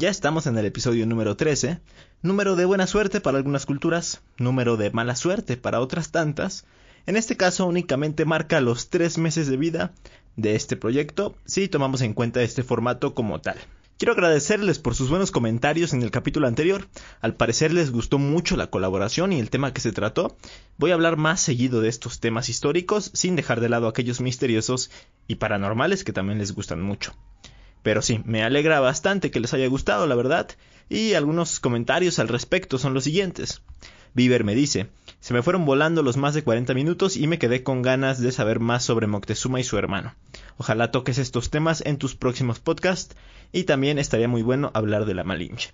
Ya estamos en el episodio número 13, número de buena suerte para algunas culturas, número de mala suerte para otras tantas. En este caso únicamente marca los tres meses de vida de este proyecto si tomamos en cuenta este formato como tal. Quiero agradecerles por sus buenos comentarios en el capítulo anterior. Al parecer les gustó mucho la colaboración y el tema que se trató. Voy a hablar más seguido de estos temas históricos sin dejar de lado aquellos misteriosos y paranormales que también les gustan mucho. Pero sí, me alegra bastante que les haya gustado, la verdad, y algunos comentarios al respecto son los siguientes. Bieber me dice, se me fueron volando los más de 40 minutos y me quedé con ganas de saber más sobre Moctezuma y su hermano. Ojalá toques estos temas en tus próximos podcasts y también estaría muy bueno hablar de la Malinche.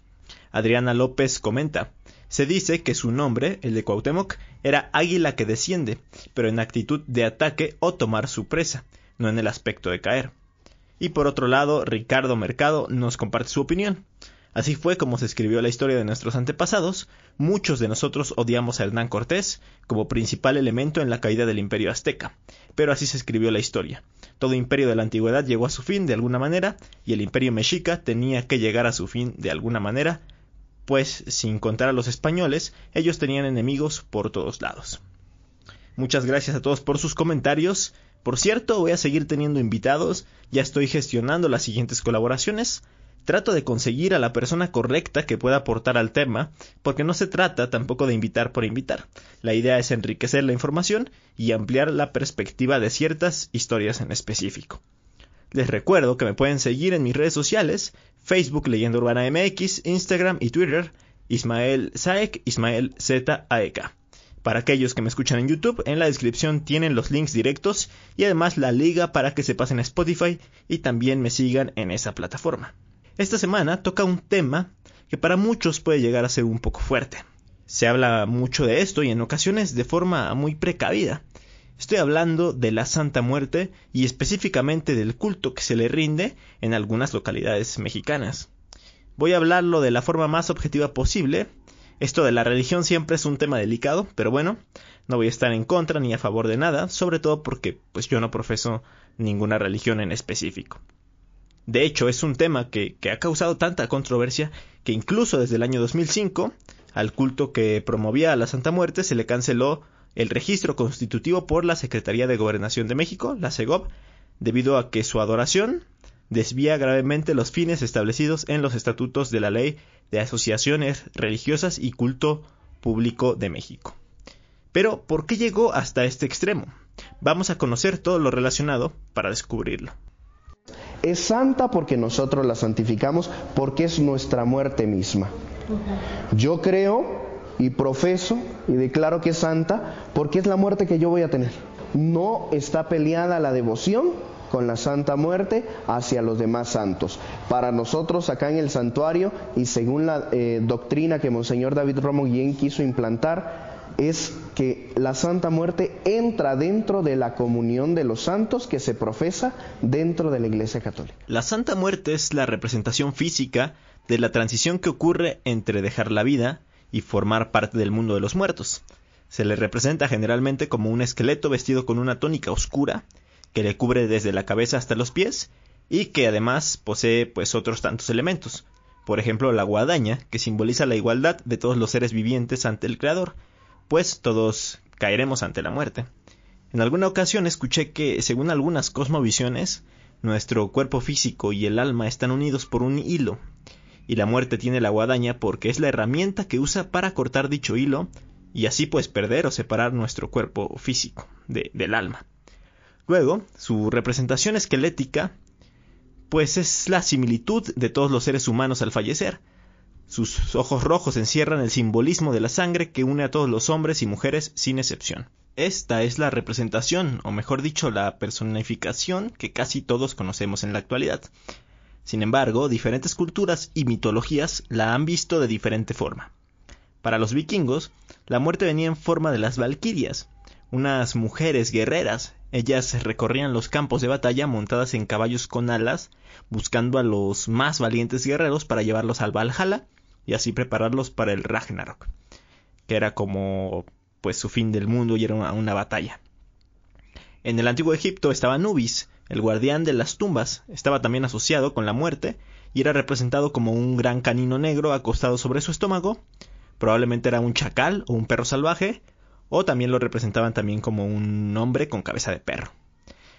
Adriana López comenta, se dice que su nombre, el de Cuauhtémoc, era águila que desciende, pero en actitud de ataque o tomar su presa, no en el aspecto de caer. Y por otro lado, Ricardo Mercado nos comparte su opinión. Así fue como se escribió la historia de nuestros antepasados. Muchos de nosotros odiamos a Hernán Cortés como principal elemento en la caída del imperio azteca, pero así se escribió la historia. Todo imperio de la antigüedad llegó a su fin de alguna manera y el imperio mexica tenía que llegar a su fin de alguna manera, pues sin contar a los españoles, ellos tenían enemigos por todos lados. Muchas gracias a todos por sus comentarios. Por cierto, voy a seguir teniendo invitados, ya estoy gestionando las siguientes colaboraciones. Trato de conseguir a la persona correcta que pueda aportar al tema, porque no se trata tampoco de invitar por invitar. La idea es enriquecer la información y ampliar la perspectiva de ciertas historias en específico. Les recuerdo que me pueden seguir en mis redes sociales, Facebook Leyenda Urbana MX, Instagram y Twitter, Ismael Saek, Ismael ZAEK. Para aquellos que me escuchan en YouTube, en la descripción tienen los links directos y además la liga para que se pasen a Spotify y también me sigan en esa plataforma. Esta semana toca un tema que para muchos puede llegar a ser un poco fuerte. Se habla mucho de esto y en ocasiones de forma muy precavida. Estoy hablando de la Santa Muerte y específicamente del culto que se le rinde en algunas localidades mexicanas. Voy a hablarlo de la forma más objetiva posible. Esto de la religión siempre es un tema delicado, pero bueno, no voy a estar en contra ni a favor de nada, sobre todo porque pues yo no profeso ninguna religión en específico. De hecho, es un tema que, ha causado tanta controversia que incluso desde el año 2005 al culto que promovía a la Santa Muerte se le canceló el registro constitutivo por la Secretaría de Gobernación de México, la SEGOB, debido a que su adoración desvía gravemente los fines establecidos en los estatutos de la Ley de Asociaciones Religiosas y Culto Público de México. Pero, ¿por qué llegó hasta este extremo? Vamos a conocer todo lo relacionado para descubrirlo. Es santa porque nosotros la santificamos, porque es nuestra muerte misma. Yo creo y profeso y declaro que es santa porque es la muerte que yo voy a tener. No está peleada la devoción con la Santa Muerte hacia los demás santos. Para nosotros acá en el santuario y según la eh, doctrina que Monseñor David Romo Guillén quiso implantar, es que la Santa Muerte entra dentro de la comunión de los santos que se profesa dentro de la Iglesia Católica. La Santa Muerte es la representación física de la transición que ocurre entre dejar la vida y formar parte del mundo de los muertos. Se le representa generalmente como un esqueleto vestido con una tónica oscura que le cubre desde la cabeza hasta los pies y que además posee pues otros tantos elementos. Por ejemplo, la guadaña, que simboliza la igualdad de todos los seres vivientes ante el Creador, pues todos caeremos ante la muerte. En alguna ocasión escuché que, según algunas cosmovisiones, nuestro cuerpo físico y el alma están unidos por un hilo, y la muerte tiene la guadaña porque es la herramienta que usa para cortar dicho hilo y así pues perder o separar nuestro cuerpo físico del alma. Luego, su representación esquelética pues es la similitud de todos los seres humanos al fallecer, sus ojos rojos encierran el simbolismo de la sangre que une a todos los hombres y mujeres sin excepción. Esta es la representación, o mejor dicho, la personificación que casi todos conocemos en la actualidad. Sin embargo, diferentes culturas y mitologías la han visto de diferente forma. Para los vikingos, la muerte venía en forma de las valquirias, unas mujeres guerreras. Ellas recorrían los campos de batalla montadas en caballos con alas, buscando a los más valientes guerreros para llevarlos al Valhalla y así prepararlos para el Ragnarok, que era como pues su fin del mundo y era una, una batalla. En el antiguo Egipto estaba Nubis, el guardián de las tumbas, estaba también asociado con la muerte y era representado como un gran canino negro acostado sobre su estómago, probablemente era un chacal o un perro salvaje, o también lo representaban también como un hombre con cabeza de perro.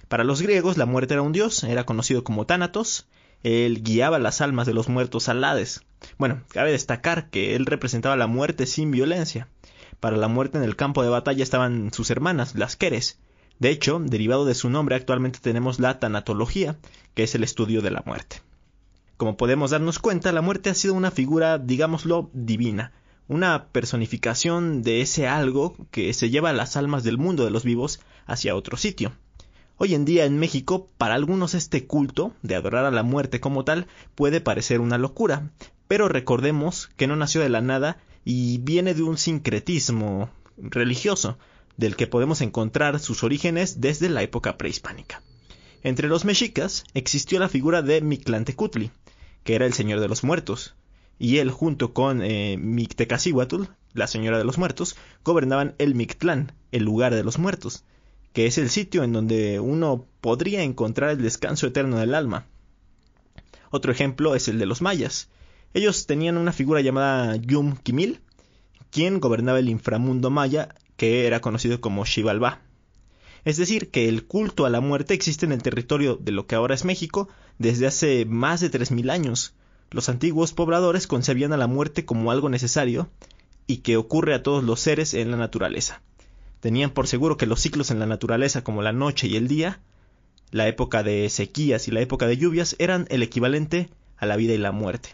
Para los griegos la muerte era un dios, era conocido como Tánatos, él guiaba las almas de los muertos al Hades. Bueno, cabe destacar que él representaba la muerte sin violencia. Para la muerte en el campo de batalla estaban sus hermanas, las Keres. De hecho, derivado de su nombre actualmente tenemos la tanatología, que es el estudio de la muerte. Como podemos darnos cuenta, la muerte ha sido una figura, digámoslo, divina, una personificación de ese algo que se lleva las almas del mundo de los vivos hacia otro sitio. Hoy en día en México, para algunos este culto de adorar a la muerte como tal puede parecer una locura, pero recordemos que no nació de la nada y viene de un sincretismo religioso, del que podemos encontrar sus orígenes desde la época prehispánica. Entre los mexicas existió la figura de Mictlantecutli, que era el señor de los muertos, y él junto con eh, la señora de los muertos, gobernaban el Mictlán, el lugar de los muertos, que es el sitio en donde uno podría encontrar el descanso eterno del alma. Otro ejemplo es el de los mayas. Ellos tenían una figura llamada Yum Kimil, quien gobernaba el inframundo maya, que era conocido como Xibalbá. Es decir, que el culto a la muerte existe en el territorio de lo que ahora es México desde hace más de 3.000 años, los antiguos pobladores concebían a la muerte como algo necesario y que ocurre a todos los seres en la naturaleza. Tenían por seguro que los ciclos en la naturaleza como la noche y el día, la época de sequías y la época de lluvias eran el equivalente a la vida y la muerte.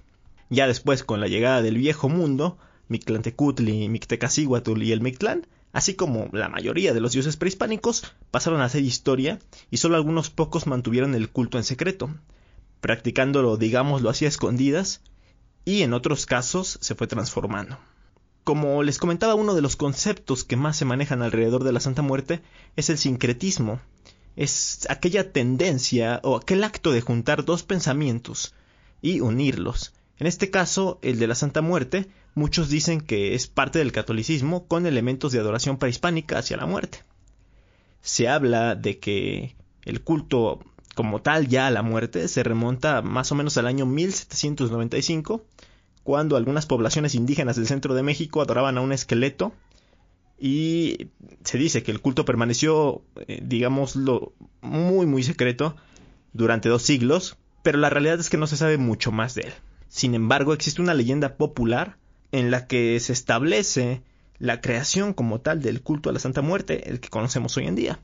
Ya después, con la llegada del viejo mundo, Mictlantecutli, Mictecacihuatl y el Mictlán, así como la mayoría de los dioses prehispánicos, pasaron a ser historia y solo algunos pocos mantuvieron el culto en secreto, practicándolo, digámoslo así, a escondidas, y en otros casos se fue transformando. Como les comentaba, uno de los conceptos que más se manejan alrededor de la Santa Muerte es el sincretismo. Es aquella tendencia o aquel acto de juntar dos pensamientos y unirlos. En este caso, el de la Santa Muerte, muchos dicen que es parte del catolicismo con elementos de adoración prehispánica hacia la muerte. Se habla de que el culto como tal ya a la muerte se remonta más o menos al año 1795, cuando algunas poblaciones indígenas del centro de México adoraban a un esqueleto y se dice que el culto permaneció, eh, digámoslo, muy muy secreto durante dos siglos, pero la realidad es que no se sabe mucho más de él. Sin embargo, existe una leyenda popular en la que se establece la creación como tal del culto a la Santa Muerte, el que conocemos hoy en día.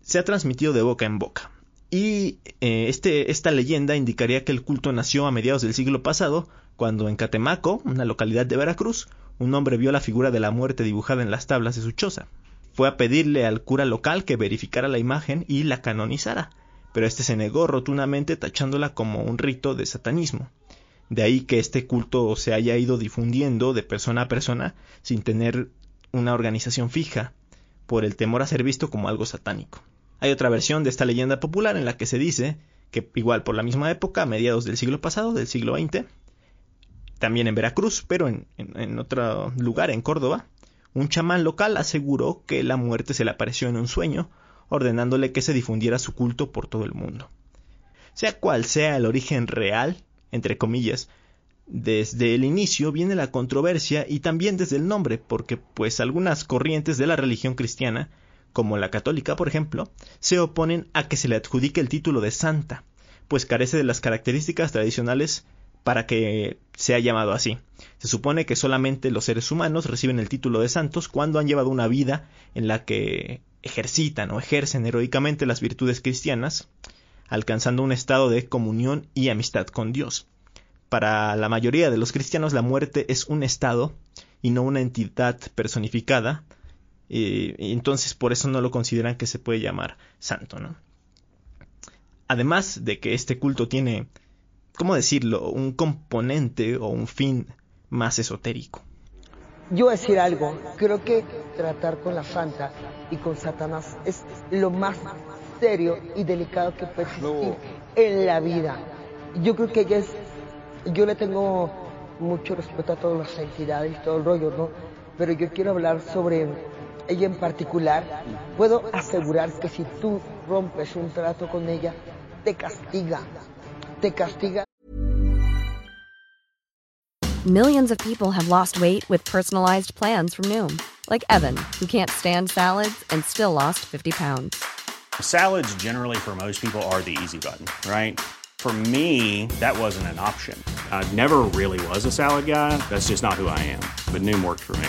Se ha transmitido de boca en boca. Y eh, este, esta leyenda indicaría que el culto nació a mediados del siglo pasado, cuando en Catemaco, una localidad de Veracruz, un hombre vio la figura de la muerte dibujada en las tablas de su choza. Fue a pedirle al cura local que verificara la imagen y la canonizara, pero este se negó rotundamente tachándola como un rito de satanismo. De ahí que este culto se haya ido difundiendo de persona a persona sin tener una organización fija, por el temor a ser visto como algo satánico. Hay otra versión de esta leyenda popular en la que se dice que igual por la misma época, a mediados del siglo pasado, del siglo XX, también en Veracruz, pero en, en, otro lugar, en Córdoba, un chamán local aseguró que la muerte se le apareció en un sueño, ordenándole que se difundiera su culto por todo el mundo. Sea cual sea el origen real, entre comillas, desde el inicio viene la controversia y también desde el nombre, porque pues algunas corrientes de la religión cristiana como la católica, por ejemplo, se oponen a que se le adjudique el título de santa, pues carece de las características tradicionales para que sea llamado así. Se supone que solamente los seres humanos reciben el título de santos cuando han llevado una vida en la que ejercitan o ejercen heroicamente las virtudes cristianas, alcanzando un estado de comunión y amistad con Dios. Para la mayoría de los cristianos la muerte es un estado y no una entidad personificada, y, entonces por eso no lo consideran que se puede llamar santo, ¿no? Además de que este culto tiene ¿cómo decirlo?, un componente o un fin más esotérico. Yo voy a decir algo, creo que tratar con la santa y con Satanás es lo más serio y delicado que puede existir en la vida. Yo creo que ella es, yo le tengo mucho respeto a todas las entidades y todo el rollo, ¿no? Pero yo quiero hablar sobre ella en particular. Puedo asegurar que si tú rompes un trato con ella, te castiga, te castiga. Millions of people have lost weight with personalized plans from Noom, like Evan, who can't stand salads and still lost 50 pounds. Salads, generally, for most people, are the easy button, right? For me, that wasn't an option. I never really was a salad guy. That's just not who I am. But Noom worked for me.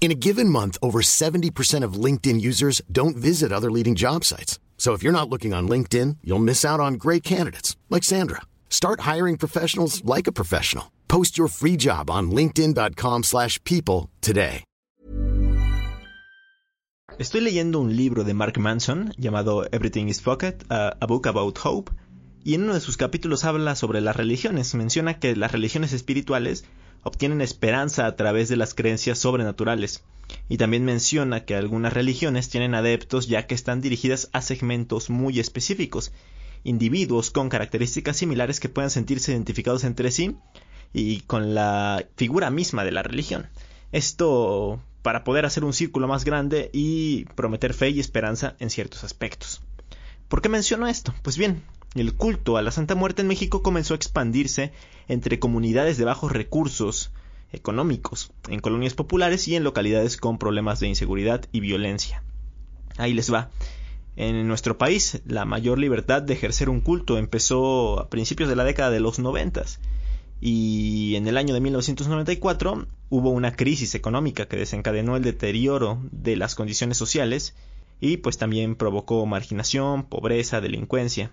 In a given month, over 70% of LinkedIn users don't visit other leading job sites. So if you're not looking on LinkedIn, you'll miss out on great candidates like Sandra. Start hiring professionals like a professional. Post your free job on linkedin.com/people today. Estoy leyendo un libro de Mark Manson llamado Everything is Pocket, a, a Book About Hope, y en uno de sus capítulos habla sobre las religiones. Menciona que las religiones espirituales obtienen esperanza a través de las creencias sobrenaturales. Y también menciona que algunas religiones tienen adeptos ya que están dirigidas a segmentos muy específicos, individuos con características similares que puedan sentirse identificados entre sí y con la figura misma de la religión. Esto para poder hacer un círculo más grande y prometer fe y esperanza en ciertos aspectos. ¿Por qué menciono esto? Pues bien, el culto a la Santa Muerte en México comenzó a expandirse entre comunidades de bajos recursos económicos, en colonias populares y en localidades con problemas de inseguridad y violencia. Ahí les va. En nuestro país, la mayor libertad de ejercer un culto empezó a principios de la década de los noventas y en el año de 1994 hubo una crisis económica que desencadenó el deterioro de las condiciones sociales y pues también provocó marginación, pobreza, delincuencia.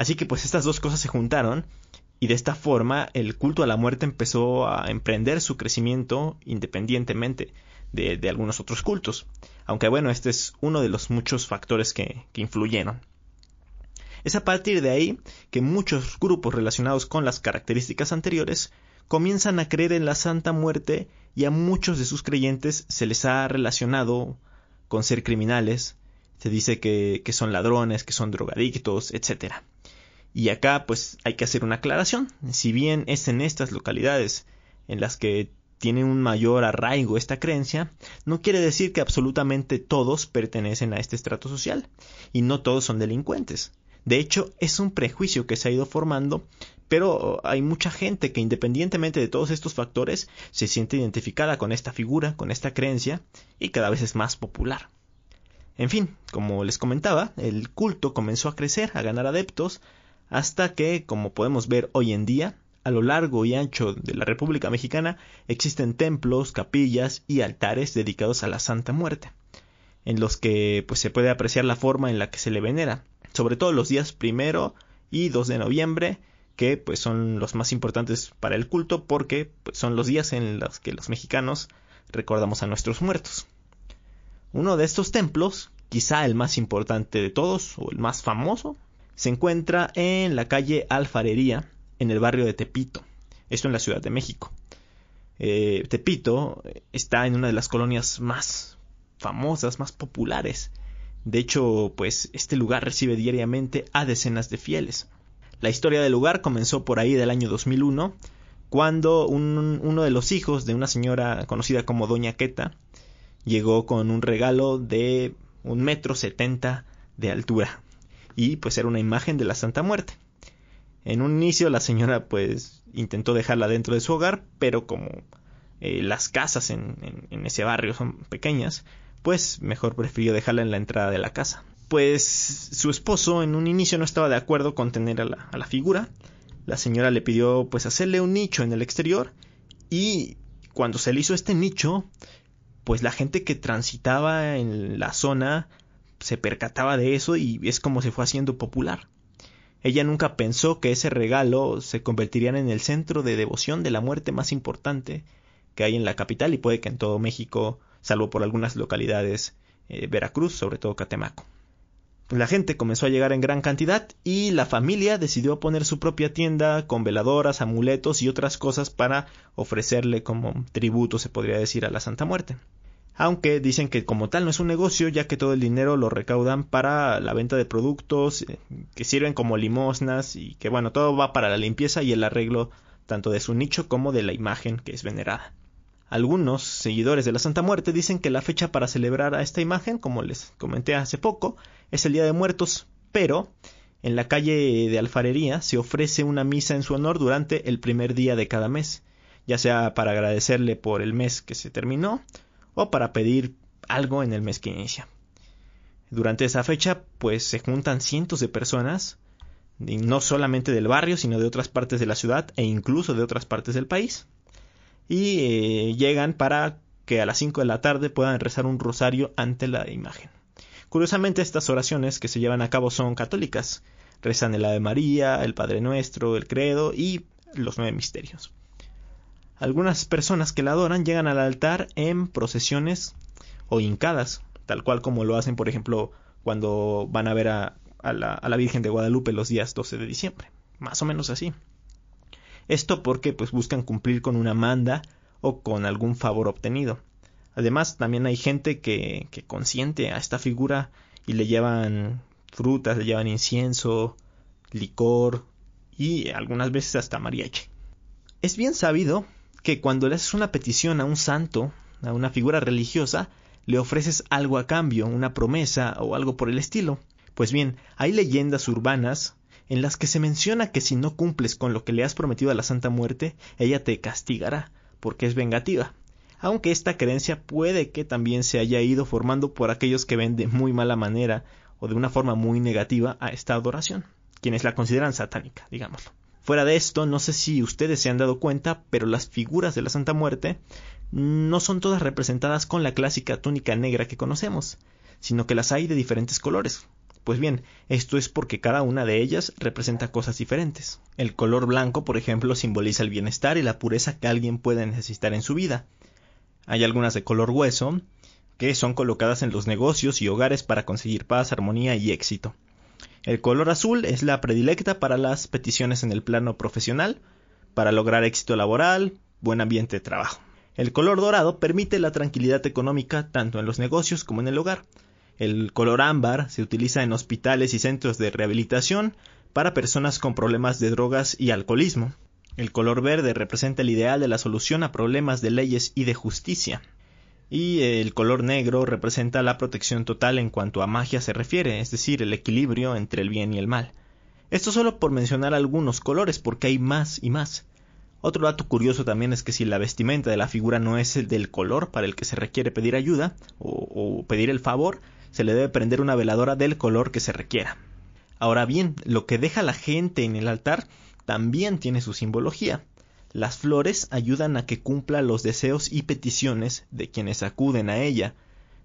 Así que pues estas dos cosas se juntaron y de esta forma el culto a la muerte empezó a emprender su crecimiento independientemente de, algunos otros cultos. Aunque bueno, este es uno de los muchos factores que influyeron. Es a partir de ahí que muchos grupos relacionados con las características anteriores comienzan a creer en la Santa Muerte y a muchos de sus creyentes se les ha relacionado con ser criminales, se dice que, son ladrones, que son drogadictos, etc. Y acá pues hay que hacer una aclaración, si bien es en estas localidades en las que tiene un mayor arraigo esta creencia, no quiere decir que absolutamente todos pertenecen a este estrato social y no todos son delincuentes. De hecho, es un prejuicio que se ha ido formando, pero hay mucha gente que independientemente de todos estos factores se siente identificada con esta figura, con esta creencia, y cada vez es más popular. En fin, como les comentaba, el culto comenzó a crecer, a ganar adeptos, hasta que, como podemos ver hoy en día, a lo largo y ancho de la República Mexicana existen templos, capillas y altares dedicados a la Santa Muerte, en los que pues se puede apreciar la forma en la que se le venera, sobre todo los días primero y 2 de noviembre, que pues son los más importantes para el culto porque pues, son los días en los que los mexicanos recordamos a nuestros muertos. Uno de estos templos, quizá el más importante de todos o el más famoso, se encuentra en la calle Alfarería, en el barrio de Tepito, esto en la Ciudad de México. Eh, Tepito está en una de las colonias más famosas, más populares de hecho, pues este lugar recibe diariamente a decenas de fieles. La historia del lugar comenzó por ahí del año 2001, cuando uno de los hijos de una señora conocida como Doña Queta llegó con un regalo de un metro setenta de altura y pues era una imagen de la Santa Muerte. En un inicio la señora pues intentó dejarla dentro de su hogar, pero como eh, las casas en, ese barrio son pequeñas, pues mejor prefirió dejarla en la entrada de la casa. Pues su esposo en un inicio no estaba de acuerdo con tener a la, figura. La señora le pidió pues hacerle un nicho en el exterior y cuando se le hizo este nicho, pues la gente que transitaba en la zona se percataba de eso y es como se fue haciendo popular. Ella nunca pensó que ese regalo se convertiría en el centro de devoción de la muerte más importante que hay en la capital y puede que en todo México, salvo por algunas localidades, eh, Veracruz, sobre todo Catemaco. La gente comenzó a llegar en gran cantidad y la familia decidió poner su propia tienda con veladoras, amuletos y otras cosas para ofrecerle como tributo, se podría decir, a la Santa Muerte aunque dicen que como tal no es un negocio ya que todo el dinero lo recaudan para la venta de productos eh, que sirven como limosnas y que bueno, todo va para la limpieza y el arreglo tanto de su nicho como de la imagen que es venerada. Algunos seguidores de la Santa Muerte dicen que la fecha para celebrar a esta imagen, como les comenté hace poco, es el Día de Muertos, pero en la calle de Alfarería se ofrece una misa en su honor durante el primer día de cada mes, ya sea para agradecerle por el mes que se terminó, o para pedir algo en el mes que inicia. Durante esa fecha, pues se juntan cientos de personas, no solamente del barrio, sino de otras partes de la ciudad e incluso de otras partes del país, y eh, llegan para que a las 5 de la tarde puedan rezar un rosario ante la imagen. Curiosamente, estas oraciones que se llevan a cabo son católicas. Rezan el Ave María, el Padre Nuestro, el Credo y los nueve misterios. Algunas personas que la adoran llegan al altar en procesiones o hincadas, tal cual como lo hacen, por ejemplo, cuando van a ver a, la, Virgen de Guadalupe los días 12 de diciembre. Más o menos así. Esto porque pues buscan cumplir con una manda o con algún favor obtenido. Además, también hay gente que, que consiente a esta figura y le llevan frutas, le llevan incienso, licor y algunas veces hasta mariachi. Es bien sabido que cuando le haces una petición a un santo, a una figura religiosa, le ofreces algo a cambio, una promesa o algo por el estilo. Pues bien, hay leyendas urbanas en las que se menciona que si no cumples con lo que le has prometido a la Santa Muerte, ella te castigará, porque es vengativa. Aunque esta creencia puede que también se haya ido formando por aquellos que ven de muy mala manera o de una forma muy negativa a esta adoración, quienes la consideran satánica, digámoslo. Fuera de esto, no sé si ustedes se han dado cuenta, pero las figuras de la Santa Muerte no son todas representadas con la clásica túnica negra que conocemos, sino que las hay de diferentes colores. Pues bien, esto es porque cada una de ellas representa cosas diferentes. El color blanco, por ejemplo, simboliza el bienestar y la pureza que alguien puede necesitar en su vida. Hay algunas de color hueso, que son colocadas en los negocios y hogares para conseguir paz, armonía y éxito. El color azul es la predilecta para las peticiones en el plano profesional, para lograr éxito laboral, buen ambiente de trabajo. El color dorado permite la tranquilidad económica tanto en los negocios como en el hogar. El color ámbar se utiliza en hospitales y centros de rehabilitación para personas con problemas de drogas y alcoholismo. El color verde representa el ideal de la solución a problemas de leyes y de justicia y el color negro representa la protección total en cuanto a magia se refiere, es decir, el equilibrio entre el bien y el mal. Esto solo por mencionar algunos colores, porque hay más y más. Otro dato curioso también es que si la vestimenta de la figura no es el del color para el que se requiere pedir ayuda o, o pedir el favor, se le debe prender una veladora del color que se requiera. Ahora bien, lo que deja la gente en el altar también tiene su simbología. Las flores ayudan a que cumpla los deseos y peticiones de quienes acuden a ella.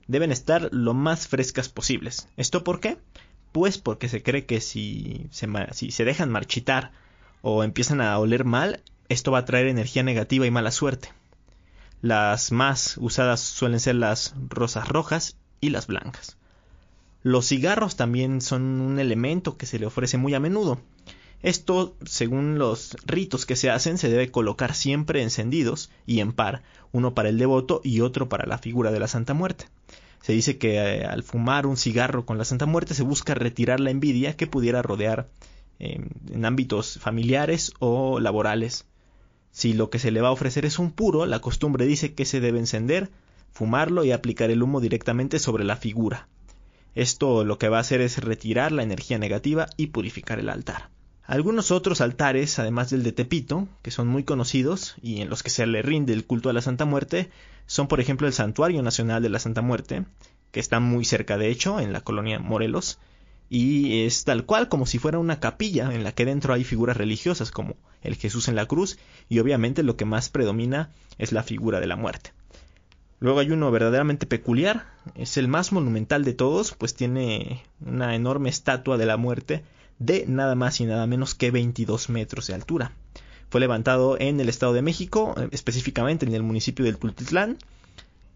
Deben estar lo más frescas posibles. ¿Esto por qué? Pues porque se cree que si se, si se dejan marchitar o empiezan a oler mal, esto va a traer energía negativa y mala suerte. Las más usadas suelen ser las rosas rojas y las blancas. Los cigarros también son un elemento que se le ofrece muy a menudo. Esto, según los ritos que se hacen, se debe colocar siempre encendidos y en par, uno para el devoto y otro para la figura de la Santa Muerte. Se dice que eh, al fumar un cigarro con la Santa Muerte se busca retirar la envidia que pudiera rodear em, en ámbitos familiares o laborales. Si lo que se le va a ofrecer es un puro, la costumbre dice que se debe encender, fumarlo y aplicar el humo directamente sobre la figura. Esto lo que va a hacer es retirar la energía negativa y purificar el altar. Algunos otros altares, además del de Tepito, que son muy conocidos y en los que se le rinde el culto a la Santa Muerte, son por ejemplo el Santuario Nacional de la Santa Muerte, que está muy cerca de hecho, en la colonia Morelos, y es tal cual como si fuera una capilla en la que dentro hay figuras religiosas como el Jesús en la cruz y obviamente lo que más predomina es la figura de la muerte. Luego hay uno verdaderamente peculiar, es el más monumental de todos, pues tiene una enorme estatua de la muerte de nada más y nada menos que 22 metros de altura. Fue levantado en el Estado de México, específicamente en el municipio del Tultitlán,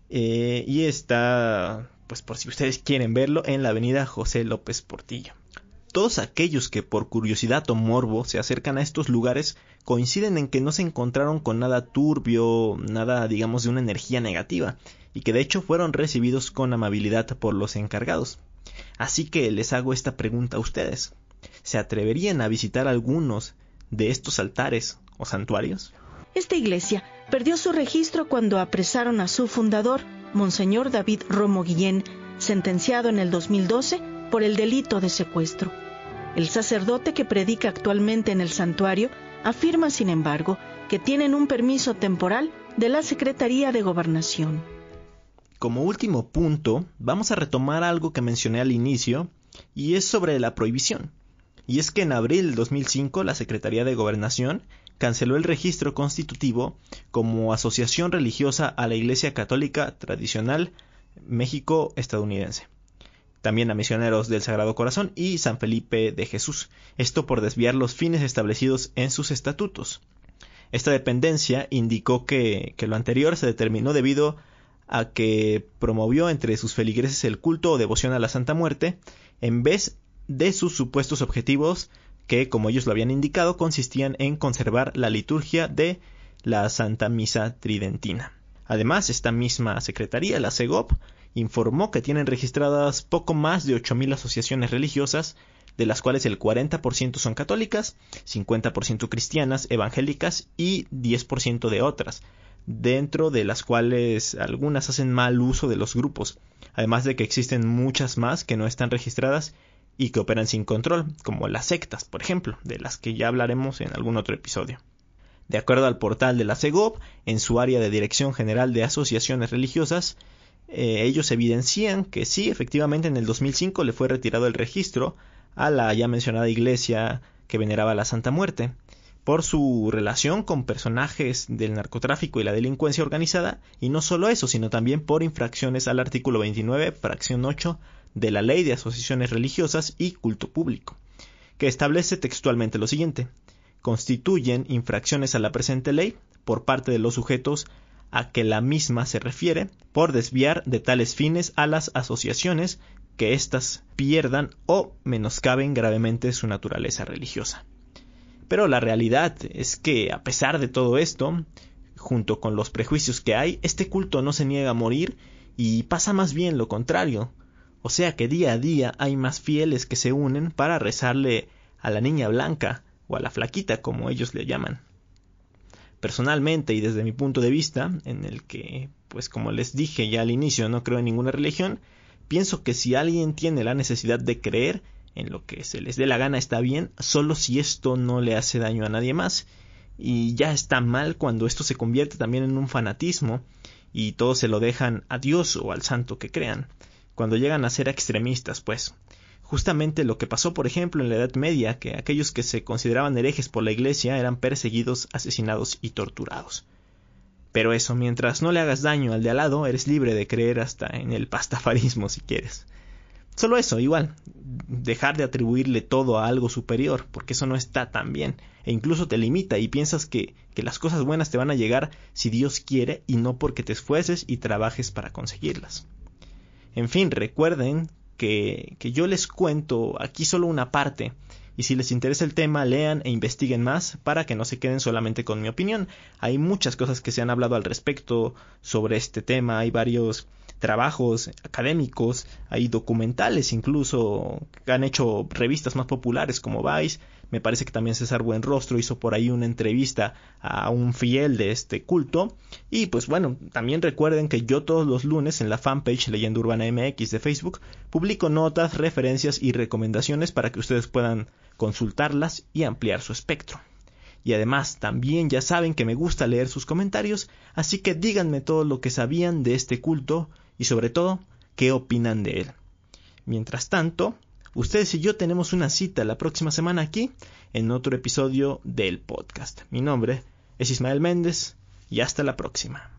eh, y está, pues por si ustedes quieren verlo, en la avenida José López Portillo. Todos aquellos que por curiosidad o morbo se acercan a estos lugares coinciden en que no se encontraron con nada turbio, nada digamos de una energía negativa, y que de hecho fueron recibidos con amabilidad por los encargados. Así que les hago esta pregunta a ustedes. ¿Se atreverían a visitar algunos de estos altares o santuarios? Esta iglesia perdió su registro cuando apresaron a su fundador, Monseñor David Romo Guillén, sentenciado en el 2012 por el delito de secuestro. El sacerdote que predica actualmente en el santuario afirma, sin embargo, que tienen un permiso temporal de la Secretaría de Gobernación. Como último punto, vamos a retomar algo que mencioné al inicio, y es sobre la prohibición. Y es que en abril del 2005 la Secretaría de Gobernación canceló el registro constitutivo como asociación religiosa a la Iglesia Católica Tradicional México-Estadounidense también a misioneros del Sagrado Corazón y San Felipe de Jesús, esto por desviar los fines establecidos en sus estatutos. Esta dependencia indicó que, que lo anterior se determinó debido a que promovió entre sus feligreses el culto o devoción a la Santa Muerte, en vez de sus supuestos objetivos que, como ellos lo habían indicado, consistían en conservar la liturgia de la Santa Misa Tridentina. Además, esta misma Secretaría, la CEGOP, informó que tienen registradas poco más de 8.000 asociaciones religiosas, de las cuales el 40% son católicas, 50% cristianas, evangélicas y 10% de otras, dentro de las cuales algunas hacen mal uso de los grupos, además de que existen muchas más que no están registradas y que operan sin control, como las sectas, por ejemplo, de las que ya hablaremos en algún otro episodio. De acuerdo al portal de la CEGOP, en su área de Dirección General de Asociaciones Religiosas, eh, ellos evidencian que sí, efectivamente en el 2005 le fue retirado el registro a la ya mencionada iglesia que veneraba la Santa Muerte por su relación con personajes del narcotráfico y la delincuencia organizada, y no solo eso, sino también por infracciones al artículo 29, fracción 8 de la Ley de Asociaciones Religiosas y Culto Público, que establece textualmente lo siguiente constituyen infracciones a la presente ley por parte de los sujetos a que la misma se refiere por desviar de tales fines a las asociaciones que éstas pierdan o menoscaben gravemente su naturaleza religiosa. Pero la realidad es que, a pesar de todo esto, junto con los prejuicios que hay, este culto no se niega a morir y pasa más bien lo contrario. O sea que día a día hay más fieles que se unen para rezarle a la niña blanca o a la flaquita como ellos le llaman personalmente y desde mi punto de vista, en el que, pues como les dije ya al inicio, no creo en ninguna religión, pienso que si alguien tiene la necesidad de creer en lo que se les dé la gana está bien, solo si esto no le hace daño a nadie más. Y ya está mal cuando esto se convierte también en un fanatismo y todos se lo dejan a Dios o al santo que crean. Cuando llegan a ser extremistas, pues justamente lo que pasó, por ejemplo, en la Edad Media, que aquellos que se consideraban herejes por la Iglesia eran perseguidos, asesinados y torturados. Pero eso, mientras no le hagas daño al de al lado, eres libre de creer hasta en el pastafarismo si quieres. Solo eso, igual, dejar de atribuirle todo a algo superior, porque eso no está tan bien, e incluso te limita y piensas que, que las cosas buenas te van a llegar si Dios quiere y no porque te esfuerces y trabajes para conseguirlas. En fin, recuerden que, yo les cuento aquí solo una parte. Y si les interesa el tema, lean e investiguen más para que no se queden solamente con mi opinión. Hay muchas cosas que se han hablado al respecto sobre este tema. Hay varios trabajos académicos, hay documentales incluso que han hecho revistas más populares como Vice. Me parece que también César Buenrostro hizo por ahí una entrevista a un fiel de este culto. Y pues bueno, también recuerden que yo todos los lunes en la fanpage Leyenda Urbana MX de Facebook publico notas, referencias y recomendaciones para que ustedes puedan consultarlas y ampliar su espectro. Y además también ya saben que me gusta leer sus comentarios, así que díganme todo lo que sabían de este culto y sobre todo qué opinan de él. Mientras tanto, Ustedes y yo tenemos una cita la próxima semana aquí en otro episodio del podcast. Mi nombre es Ismael Méndez y hasta la próxima.